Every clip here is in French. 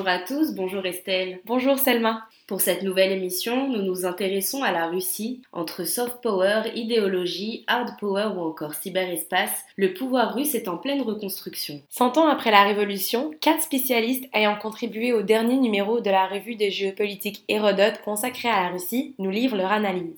Bonjour à tous, bonjour Estelle. Bonjour Selma. Pour cette nouvelle émission, nous nous intéressons à la Russie. Entre soft power, idéologie, hard power ou encore cyberespace, le pouvoir russe est en pleine reconstruction. Cent ans après la Révolution, quatre spécialistes ayant contribué au dernier numéro de la revue de géopolitique Hérodote consacrée à la Russie nous livrent leur analyse.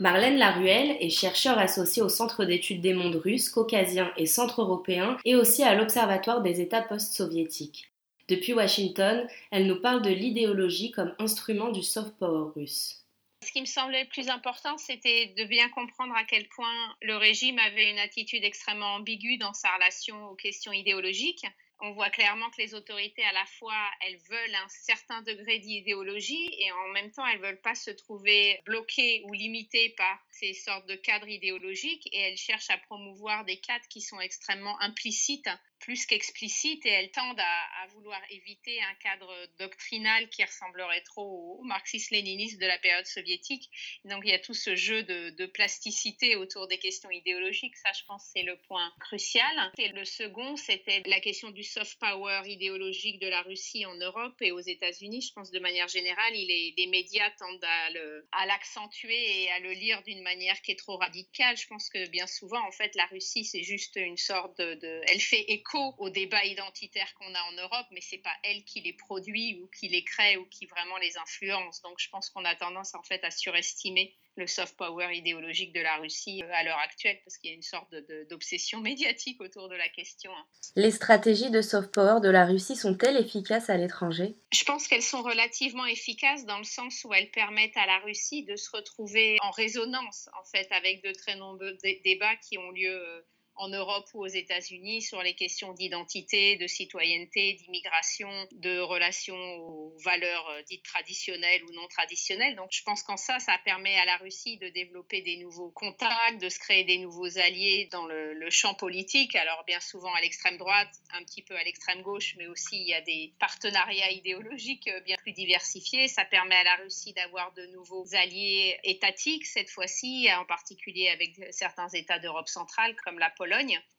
Marlène Laruelle est chercheure associée au Centre d'études des mondes russes, caucasiens et centre-européens et aussi à l'Observatoire des États post-soviétiques. Depuis Washington, elle nous parle de l'idéologie comme instrument du soft power russe. Ce qui me semblait le plus important, c'était de bien comprendre à quel point le régime avait une attitude extrêmement ambiguë dans sa relation aux questions idéologiques on voit clairement que les autorités, à la fois, elles veulent un certain degré d'idéologie et en même temps, elles veulent pas se trouver bloquées ou limitées par ces sortes de cadres idéologiques et elles cherchent à promouvoir des cadres qui sont extrêmement implicites plus qu'explicites et elles tendent à, vouloir éviter un cadre doctrinal qui ressemblerait trop au marxisme-léninisme de la période soviétique. Donc il y a tout ce jeu de, plasticité autour des questions idéologiques. Ça, je pense, c'est le point crucial. Et le second, c'était la question du soft power idéologique de la Russie en Europe et aux États-Unis. Je pense de manière générale, les médias tendent à l'accentuer et à le lire d'une manière qui est trop radicale. Je pense que bien souvent, en fait, la Russie, c'est juste une sorte de, de elle fait écho aux débats identitaires qu'on a en Europe, mais c'est pas elle qui les produit ou qui les crée ou qui vraiment les influence. Donc je pense qu'on a tendance en fait à surestimer le soft power idéologique de la Russie euh, à l'heure actuelle, parce qu'il y a une sorte d'obsession médiatique autour de la question. Hein. Les stratégies de soft power de la Russie sont-elles efficaces à l'étranger? Je pense qu'elles sont relativement efficaces dans le sens où elles permettent à la Russie de se retrouver en résonance, en fait, avec de très nombreux débats qui ont lieu euh, en Europe ou aux États-Unis sur les questions d'identité, de citoyenneté, d'immigration, de relations aux valeurs euh, dites traditionnelles ou non traditionnelles. Donc je pense qu'en ça, ça permet à la Russie de développer des nouveaux contacts, de se créer des nouveaux alliés dans le, champ politique. Alors bien souvent à l'extrême droite, un petit peu à l'extrême gauche, mais aussi il y a des partenariats idéologiques euh, bien plus diversifiés. Ça permet à la Russie d'avoir de nouveaux alliés étatiques cette fois-ci, en particulier avec certains États d'Europe centrale comme la Pologne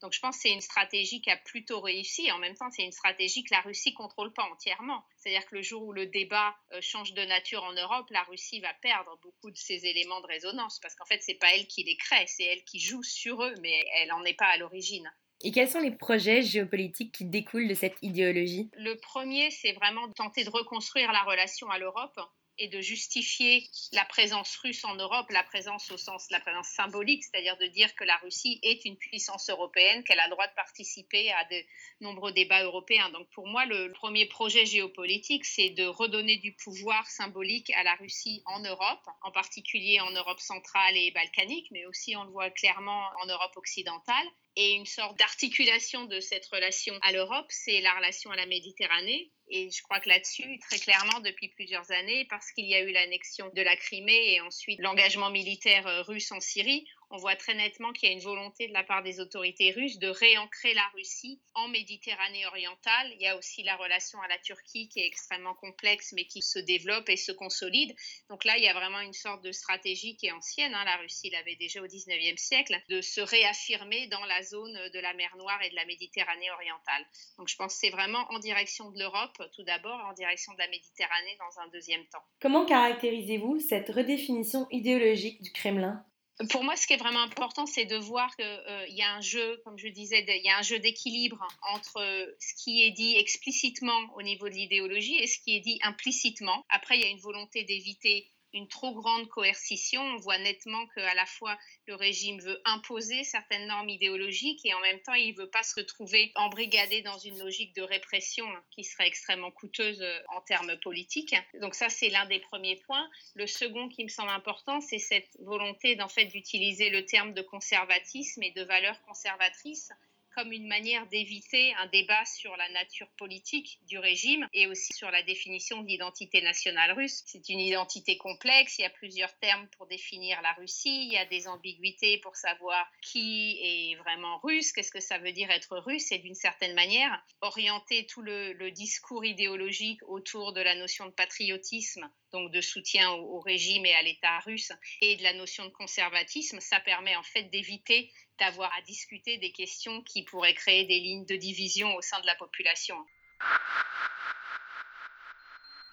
donc je pense que c'est une stratégie qui a plutôt réussi. En même temps, c'est une stratégie que la Russie contrôle pas entièrement. C'est-à-dire que le jour où le débat euh, change de nature en Europe, la Russie va perdre beaucoup de ses éléments de résonance parce qu'en fait, c'est pas elle qui les crée, c'est elle qui joue sur eux, mais elle n'en est pas à l'origine. Et quels sont les projets géopolitiques qui découlent de cette idéologie? Le premier, c'est vraiment de tenter de reconstruire la relation à l'Europe et de justifier la présence russe en Europe, la présence au sens, la présence symbolique, c'est-à-dire de dire que la Russie est une puissance européenne, qu'elle a le droit de participer à de nombreux débats européens. Donc pour moi, le premier projet géopolitique, c'est de redonner du pouvoir symbolique à la Russie en Europe, en particulier en Europe centrale et balkanique, mais aussi on le voit clairement en Europe occidentale. Et une sorte d'articulation de cette relation à l'Europe, c'est la relation à la Méditerranée, et je crois que là-dessus, très clairement, depuis plusieurs années, parce qu'il y a eu l'annexion de la Crimée et ensuite l'engagement militaire euh, russe en Syrie, on voit très nettement qu'il y a une volonté de la part des autorités russes de réancrer la Russie en Méditerranée orientale. Il y a aussi la relation à la Turquie qui est extrêmement complexe mais qui se développe et se consolide. Donc là, il y a vraiment une sorte de stratégie qui est ancienne. Hein. La Russie l'avait déjà au 19e siècle, de se réaffirmer dans la zone de la mer Noire et de la Méditerranée orientale. Donc je pense que c'est vraiment en direction de l'Europe tout d'abord, en direction de la Méditerranée dans un deuxième temps. Comment caractérisez-vous cette redéfinition idéologique du Kremlin? Pour moi, ce qui est vraiment important, c'est de voir qu'il euh, y a un jeu, comme je disais, il y a un jeu d'équilibre entre ce qui est dit explicitement au niveau de l'idéologie et ce qui est dit implicitement. Après, il y a une volonté d'éviter une trop grande coercition. On voit nettement qu'à la fois le régime veut imposer certaines normes idéologiques et en même temps il ne veut pas se retrouver embrigadé dans une logique de répression qui serait extrêmement coûteuse euh, en termes politiques. Donc ça c'est l'un des premiers points. Le second qui me semble important c'est cette volonté d'en fait d'utiliser le terme de conservatisme et de valeurs conservatrices comme une manière d'éviter un débat sur la nature politique du régime et aussi sur la définition de l'identité nationale russe. C'est une identité complexe, il y a plusieurs termes pour définir la Russie, il y a des ambiguïtés pour savoir qui est vraiment russe, qu'est-ce que ça veut dire être russe et d'une certaine manière orienter tout le, le discours idéologique autour de la notion de patriotisme donc de soutien au, régime et à l'État russe, et de la notion de conservatisme, ça permet en fait d'éviter d'avoir à discuter des questions qui pourraient créer des lignes de division au sein de la population.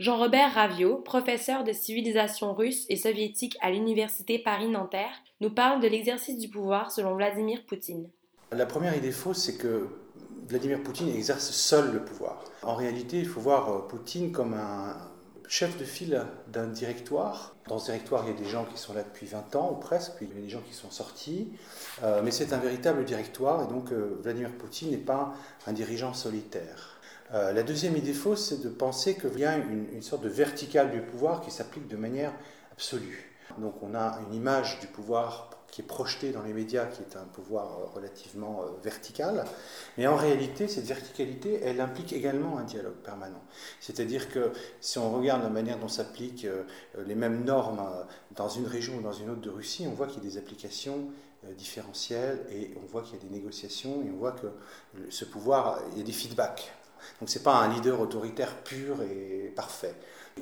Jean-Robert Ravio, professeur de civilisation russe et soviétique à l'université Paris-Nanterre, nous parle de l'exercice du pouvoir selon Vladimir Poutine. La première idée fausse, c'est que Vladimir Poutine exerce seul le pouvoir. En réalité, il faut voir euh, Poutine comme un chef de file d'un directoire. Dans ce directoire, il y a des gens qui sont là depuis 20 ans ou presque, puis il y a des gens qui sont sortis. Euh, mais c'est un véritable directoire, et donc euh, Vladimir Poutine n'est pas un dirigeant solitaire. Euh, la deuxième idée fausse, c'est de penser qu'il y a une, sorte de verticale du pouvoir qui s'applique de manière absolue. Donc on a une image du pouvoir qui est projetée dans les médias, qui est un pouvoir euh, relativement euh, vertical. Mais en réalité, cette verticalité, elle implique également un dialogue permanent. C'est-à-dire que si on regarde la manière dont s'appliquent les mêmes normes dans une région ou dans une autre de Russie, on voit qu'il y a des applications différentielles et on voit qu'il y a des négociations et on voit que ce pouvoir, il y a des feedbacks. Donc ce n'est pas un leader autoritaire pur et parfait.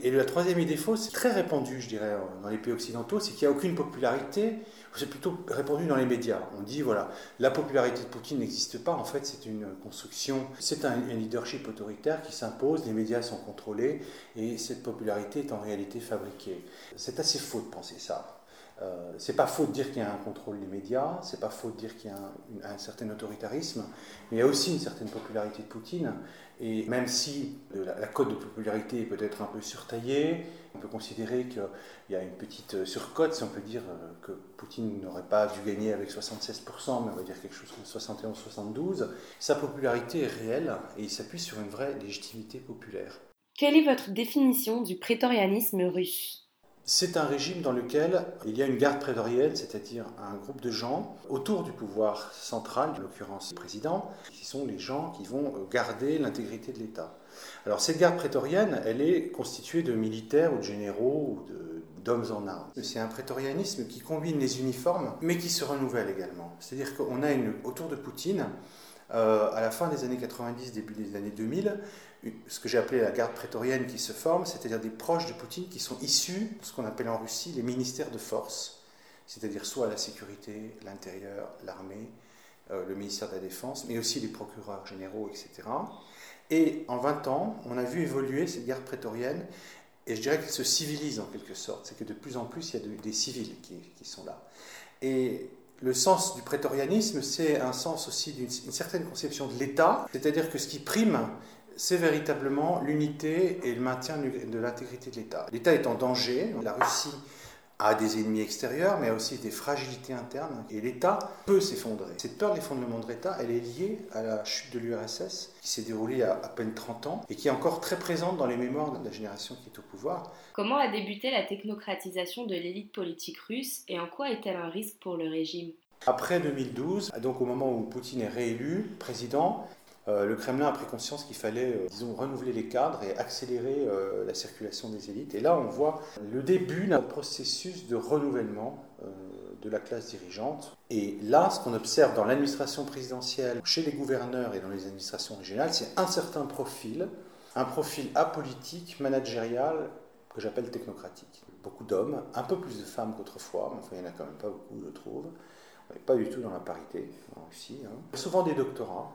Et la troisième idée fausse, c'est très répandu, je dirais, dans les pays occidentaux, c'est qu'il n'y a aucune popularité, c'est plutôt répandu dans les médias. On dit, voilà, la popularité de Poutine n'existe pas, en fait, c'est une construction, c'est un, un, leadership autoritaire qui s'impose, les médias sont contrôlés, et cette popularité est en réalité fabriquée. C'est assez faux de penser ça. Euh, c'est pas faux de dire qu'il y a un contrôle des médias, c'est pas faux de dire qu'il y a un, certain autoritarisme, mais il y a aussi une certaine popularité de Poutine. Et même si la, cote de popularité est peut-être un peu surtaillée, on peut considérer qu'il y a une petite surcote, si on peut dire euh, que Poutine n'aurait pas dû gagner avec 76%, mais on va dire quelque chose comme 71-72. Sa popularité est réelle et il s'appuie sur une vraie légitimité populaire. Quelle est votre définition du prétorianisme russe? C'est un régime dans lequel il y a une garde prétorienne, c'est-à-dire un groupe de gens autour du pouvoir central, en l'occurrence le président, qui sont les gens qui vont garder l'intégrité de l'État. Alors cette garde prétorienne, elle est constituée de militaires ou de généraux ou d'hommes en armes. C'est un prétorianisme qui combine les uniformes, mais qui se renouvelle également. C'est-à-dire qu'on a une, autour de Poutine, euh, à la fin des années 90, début des années 2000, ce que j'ai appelé la garde prétorienne qui se forme, c'est-à-dire des proches de Poutine qui sont issus de ce qu'on appelle en Russie les ministères de force, c'est-à-dire soit la sécurité, l'intérieur, l'armée, euh, le ministère de la Défense, mais aussi les procureurs généraux, etc. Et en 20 ans, on a vu évoluer cette garde prétorienne, et je dirais qu'elle se civilise en quelque sorte, c'est que de plus en plus, il y a des civils qui, qui sont là. Et le sens du prétorianisme, c'est un sens aussi d'une certaine conception de l'État, c'est-à-dire que ce qui prime, c'est véritablement l'unité et le maintien de l'intégrité de l'État. L'État est en danger, la Russie a des ennemis extérieurs, mais a aussi des fragilités internes, et l'État peut s'effondrer. Cette peur de l'effondrement de l'État, elle est liée à la chute de l'URSS, qui s'est déroulée il y a à peine 30 ans, et qui est encore très présente dans les mémoires de la génération qui est au pouvoir. Comment a débuté la technocratisation de l'élite politique russe, et en quoi est-elle un risque pour le régime? Après 2012, donc au moment où Poutine est réélu président, le Kremlin a pris conscience qu'il fallait, euh, disons, renouveler les cadres et accélérer euh, la circulation des élites. Et là, on voit le début d'un processus de renouvellement de la classe dirigeante. Et là, ce qu'on observe dans l'administration présidentielle, chez les gouverneurs et dans les administrations régionales, c'est un certain profil, un profil apolitique, managérial, que j'appelle technocratique. Beaucoup d'hommes, un peu plus de femmes qu'autrefois, mais enfin, il n'y en a quand même pas beaucoup, je trouve pas du tout dans la parité en Russie, hein. souvent des doctorats,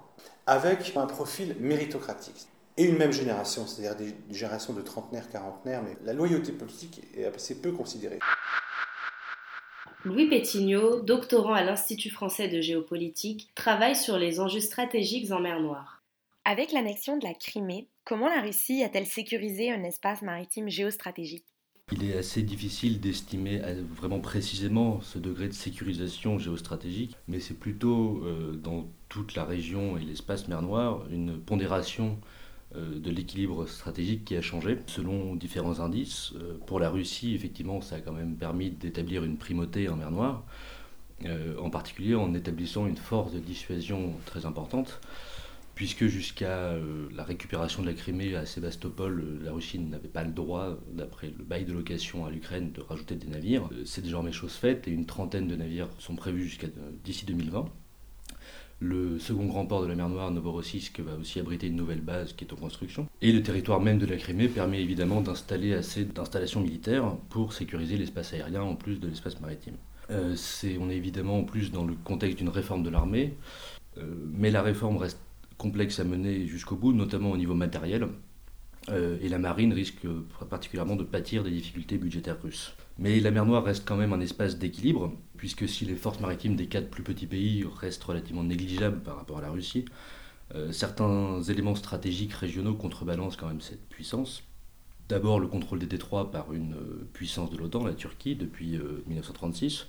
avec un profil méritocratique. Et une même génération, c'est-à-dire des, générations de trentenaires, quarantenaires, mais la loyauté politique est assez peu considérée. Louis Pétignot, doctorant à l'Institut français de géopolitique, travaille sur les enjeux stratégiques en mer Noire. Avec l'annexion de la Crimée, comment la Russie a-t-elle sécurisé un espace maritime géostratégique? Il est assez difficile d'estimer vraiment précisément ce degré de sécurisation géostratégique, mais c'est plutôt euh, dans toute la région et l'espace mer Noire une pondération euh, de l'équilibre stratégique qui a changé selon différents indices. Euh, pour la Russie, effectivement, ça a quand même permis d'établir une primauté en mer Noire, en particulier en établissant une force de dissuasion très importante puisque jusqu'à euh, la récupération de la Crimée à Sébastopol, euh, la Russie n'avait pas le droit, d'après le bail de location à l'Ukraine, de rajouter des navires. Euh, c'est désormais chose faite et une trentaine de navires sont prévus jusqu'à d'ici 2020. Le second grand port de la mer Noire, Novorossiysk, va aussi abriter une nouvelle base qui est en construction. Et le territoire même de la Crimée permet évidemment d'installer assez d'installations militaires pour sécuriser l'espace aérien en plus de l'espace maritime. Euh, on est évidemment en plus dans le contexte d'une réforme de l'armée, euh, mais la réforme reste complexe à mener jusqu'au bout, notamment au niveau matériel. Euh, et la marine risque particulièrement de pâtir des difficultés budgétaires russes. Mais la mer Noire reste quand même un espace d'équilibre, puisque si les forces maritimes des quatre plus petits pays restent relativement négligeables par rapport à la Russie, euh, certains éléments stratégiques régionaux contrebalancent quand même cette puissance. D'abord le contrôle des détroits par une euh, puissance de l'OTAN, la Turquie, depuis 1936,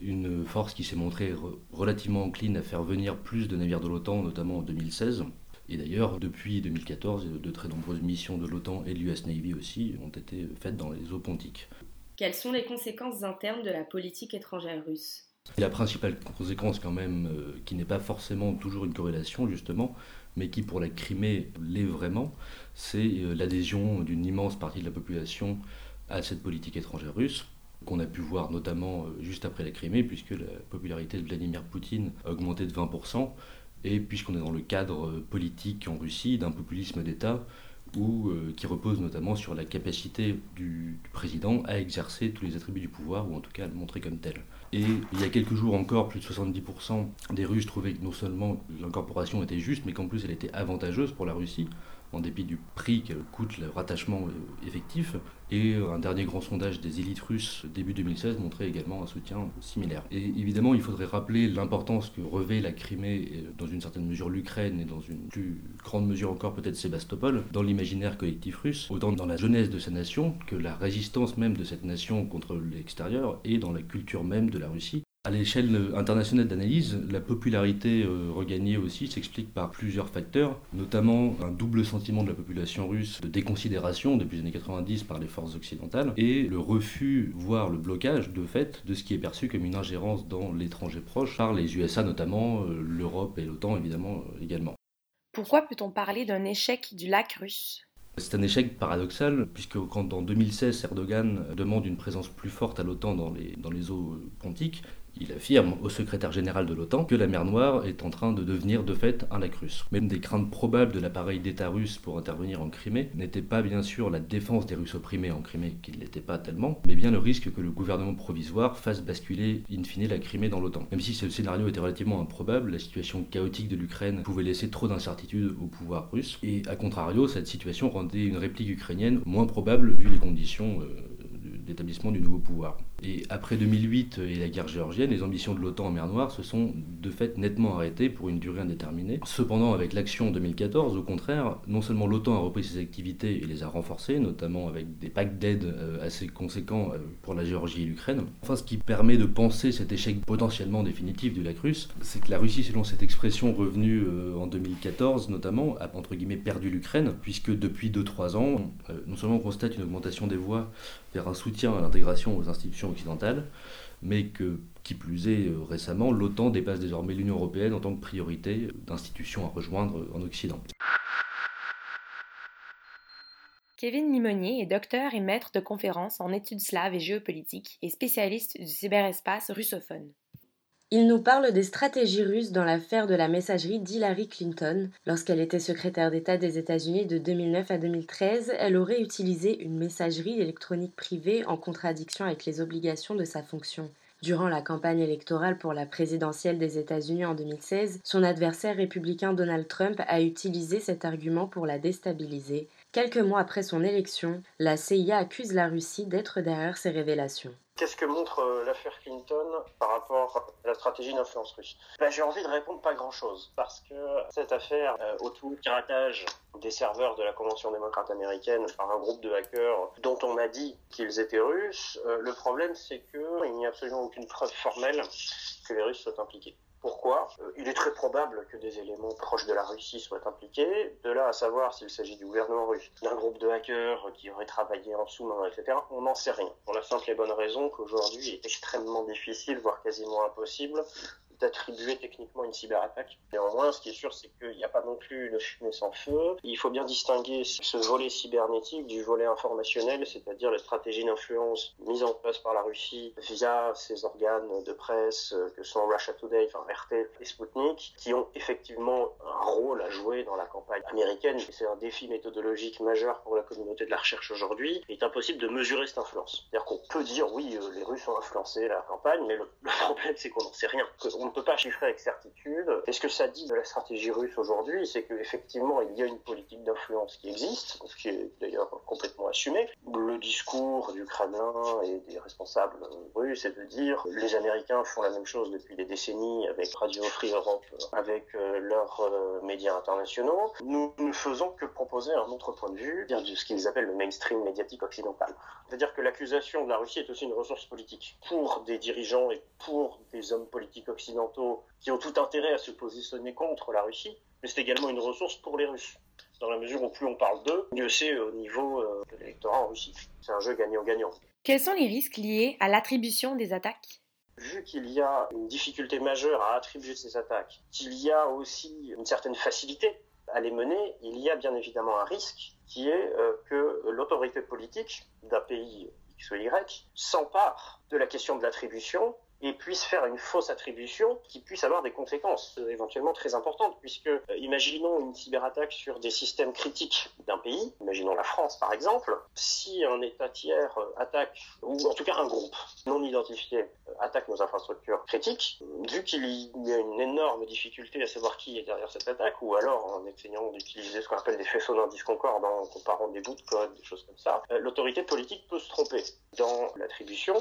une force qui s'est montrée relativement encline à faire venir plus de navires de l'OTAN, notamment en 2016, et d'ailleurs, depuis 2014, de très nombreuses missions de l'OTAN et de l'US Navy aussi ont été faites dans les eaux pontiques. Quelles sont les conséquences internes de la politique étrangère russe? La principale conséquence quand même, euh, qui n'est pas forcément toujours une corrélation justement, mais qui pour la Crimée l'est vraiment, c'est euh, l'adhésion d'une immense partie de la population à cette politique étrangère russe qu'on a pu voir notamment euh, juste après la Crimée, puisque la popularité de Vladimir Poutine a augmenté de 20%, et puisqu'on est dans le cadre euh, politique en Russie d'un populisme d'État euh, qui repose notamment sur la capacité du, président à exercer tous les attributs du pouvoir, ou en tout cas à le montrer comme tel. Et il y a quelques jours encore, plus de 70% des Russes trouvaient que non seulement l'incorporation était juste, mais qu'en plus elle était avantageuse pour la Russie, en dépit du prix que coûte le rattachement euh, effectif. Et un dernier grand sondage des élites russes début 2016 montrait également un soutien similaire. Et évidemment, il faudrait rappeler l'importance que revêt la Crimée, dans une certaine mesure l'Ukraine et dans une plus grande mesure encore peut-être Sébastopol, dans l'imaginaire collectif russe, autant dans la jeunesse de sa nation que la résistance même de cette nation contre l'extérieur et dans la culture même de la Russie. À l'échelle internationale d'analyse, la popularité euh, regagnée aussi s'explique par plusieurs facteurs, notamment un double sentiment de la population russe de déconsidération depuis les années 90 par les forces occidentales et le refus, voire le blocage de fait de ce qui est perçu comme une ingérence dans l'étranger proche par les USA notamment, euh, l'Europe et l'OTAN évidemment euh, également. Pourquoi peut-on parler d'un échec du lac russe? C'est un échec paradoxal, puisque quand en 2016 Erdogan demande une présence plus forte à l'OTAN dans les, dans les eaux pontiques, il affirme au secrétaire général de l'OTAN que la mer Noire est en train de devenir de fait un lac russe. Même des craintes probables de l'appareil d'État russe pour intervenir en Crimée n'étaient pas bien sûr la défense des Russes opprimés en Crimée, qui ne l'était pas tellement, mais bien le risque que le gouvernement provisoire fasse basculer in fine la Crimée dans l'OTAN. Même si ce scénario était relativement improbable, la situation chaotique de l'Ukraine pouvait laisser trop d'incertitudes au pouvoir russe, et à contrario, cette situation rendait une réplique ukrainienne moins probable vu les conditions euh, d'établissement du nouveau pouvoir. Et après 2008 et la guerre géorgienne, les ambitions de l'OTAN en mer Noire se sont de fait nettement arrêtées pour une durée indéterminée. Cependant, avec l'action en 2014, au contraire, non seulement l'OTAN a repris ses activités et les a renforcées, notamment avec des packs d'aide euh, assez conséquents euh, pour la Géorgie et l'Ukraine. Enfin, ce qui permet de penser cet échec potentiellement définitif du lac russe, c'est que la Russie, selon cette expression revenue euh, en 2014 notamment, a entre guillemets perdu l'Ukraine, puisque depuis 2-3 ans, non seulement on constate une augmentation des voix vers un soutien à l'intégration aux institutions mais que, qui plus est, euh, récemment, l'OTAN dépasse désormais l'Union européenne en tant que priorité d'institution à rejoindre en Occident. Kevin Limonier est docteur et maître de conférences en études slaves et géopolitiques et spécialiste du cyberespace russophone. Il nous parle des stratégies russes dans l'affaire de la messagerie d'Hillary Clinton. Lorsqu'elle était secrétaire d'État des États-Unis de 2009 à 2013, elle aurait utilisé une messagerie électronique privée en contradiction avec les obligations de sa fonction. Durant la campagne électorale pour la présidentielle des États-Unis en 2016, son adversaire républicain Donald Trump a utilisé cet argument pour la déstabiliser. Quelques mois après son élection, la CIA accuse la Russie d'être derrière ces révélations. Qu'est-ce que montre euh, l'affaire Clinton par rapport à la stratégie d'influence russe? Ben, J'ai envie de répondre pas grand-chose, parce que cette affaire euh, autour du piratage des serveurs de la Convention démocrate américaine par un groupe de hackers dont on a dit qu'ils étaient russes, euh, le problème c'est qu'il n'y a absolument aucune preuve formelle que les Russes soient impliqués. Pourquoi euh, Il est très probable que des éléments proches de la Russie soient impliqués. De là à savoir s'il s'agit du gouvernement russe, d'un groupe de hackers qui aurait travaillé en sous-main, etc., on n'en sait rien. Pour la simple et bonne raison qu'aujourd'hui, il est extrêmement difficile, voire quasiment impossible, d'attribuer techniquement une cyberattaque. Néanmoins, ce qui est sûr, c'est qu'il n'y a pas non plus le fumée sans feu. Il faut bien distinguer ce volet cybernétique du volet informationnel, c'est-à-dire les stratégies d'influence mises en place par la Russie via ses organes de presse euh, que sont Russia Today, enfin RT et Sputnik, qui ont effectivement un rôle à jouer dans la campagne américaine. C'est un défi méthodologique majeur pour la communauté de la recherche aujourd'hui. Il est impossible de mesurer cette influence. C'est-à-dire qu'on peut dire oui, euh, les Russes ont influencé la campagne, mais le, problème c'est qu'on n'en sait rien. Peut pas chiffrer avec certitude. Et ce que ça dit de la stratégie russe aujourd'hui, c'est qu'effectivement il y a une politique d'influence qui existe, ce qui est d'ailleurs complètement assumé. Le discours du Kremlin et des responsables russes est de dire les Américains font la même chose depuis des décennies avec Radio Free Europe, avec euh, leurs euh, médias internationaux. Nous ne faisons que proposer un autre point de vue, de ce qu'ils appellent le mainstream médiatique occidental. C'est-à-dire que l'accusation de la Russie est aussi une ressource politique pour des dirigeants et pour des hommes politiques occidentaux qui ont tout intérêt à se positionner contre la Russie, mais c'est également une ressource pour les Russes. Dans la mesure où plus on parle d'eux, mieux c'est au niveau euh, de l'électorat en Russie. C'est un jeu gagnant-gagnant. Quels sont les risques liés à l'attribution des attaques? Vu qu'il y a une difficulté majeure à attribuer ces attaques, qu'il y a aussi une certaine facilité à les mener, il y a bien évidemment un risque qui est euh, que l'autorité politique d'un pays X ou Y s'empare de la question de l'attribution et puisse faire une fausse attribution qui puisse avoir des conséquences euh, éventuellement très importantes, puisque euh, imaginons une cyberattaque sur des systèmes critiques d'un pays, imaginons la France par exemple, si un État tiers euh, attaque, ou en tout cas un groupe non identifié attaque nos infrastructures critiques, vu qu'il y a une énorme difficulté à savoir qui est derrière cette attaque, ou alors en essayant d'utiliser ce qu'on appelle des faisceaux d'indices concordants, en comparant des bouts de code, des choses comme ça, l'autorité politique peut se tromper dans l'attribution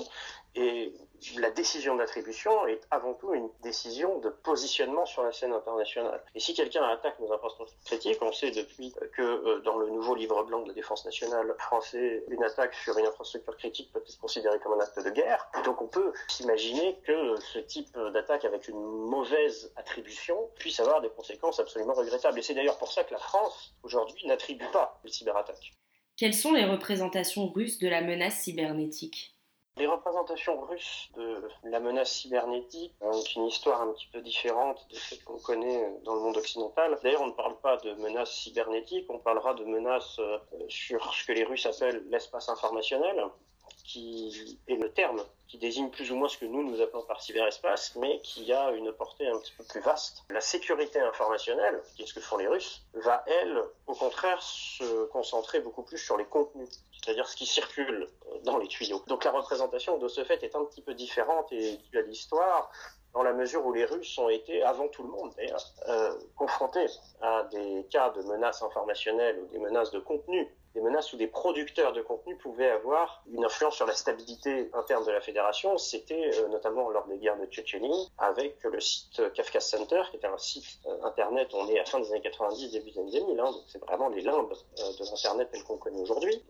et la décision d'attribution est avant tout une décision de positionnement sur la scène internationale. Et si quelqu'un attaque nos infrastructures critiques, on sait depuis que euh, dans le nouveau livre blanc de la défense nationale français, une attaque sur une infrastructure critique peut être considérée comme un acte de guerre. Donc on peut s'imaginer que ce type d'attaque avec une mauvaise attribution puisse avoir des conséquences absolument regrettables. Et c'est d'ailleurs pour ça que la France, aujourd'hui, n'attribue pas les cyberattaques. Quelles sont les représentations russes de la menace cybernétique? Les représentations russes de la menace cybernétique ont une histoire un petit peu différente de celle qu'on connaît dans le monde occidental. D'ailleurs, on ne parle pas de menace cybernétique, on parlera de menace euh, sur ce que les Russes appellent l'espace informationnel, qui est le terme qui désigne plus ou moins ce que nous nous appelons par cyberespace, mais qui a une portée un petit peu plus vaste. La sécurité informationnelle, qui est ce que font les Russes, va elle, au contraire, se concentrer beaucoup plus sur les contenus, c'est-à-dire ce qui circule dans les tuyaux. Donc la représentation de ce fait est un petit peu différente et due à l'histoire, dans la mesure où les Russes ont été, avant tout le monde euh, confrontés à des cas de menaces informationnelles ou des menaces de contenu des menaces où des producteurs de contenu pouvaient avoir une influence sur la stabilité interne de la fédération. C'était euh, notamment lors des guerres de Tchétchénie avec le site Kafka Center, qui était un site euh, internet, on est à fin des années 90, début des années 2000, hein, donc c'est vraiment les limbes euh, de l'internet tel qu'on connaît aujourd'hui.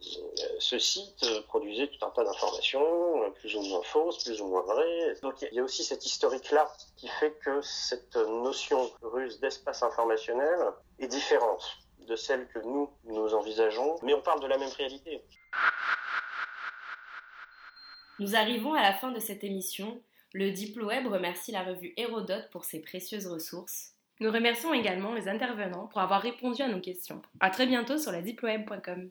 ce site produisait tout un tas d'informations, plus ou moins fausses, plus ou moins vraies. Donc il y a aussi cette historique-là qui fait que cette notion russe d'espace informationnel est différente de celle que nous, nous envisageons, mais on parle de la même réalité. Nous arrivons à la fin de cette émission. Le DiploWeb remercie la revue Hérodote pour ses précieuses ressources. Nous remercions également les intervenants pour avoir répondu à nos questions. À très bientôt sur la diploweb.com.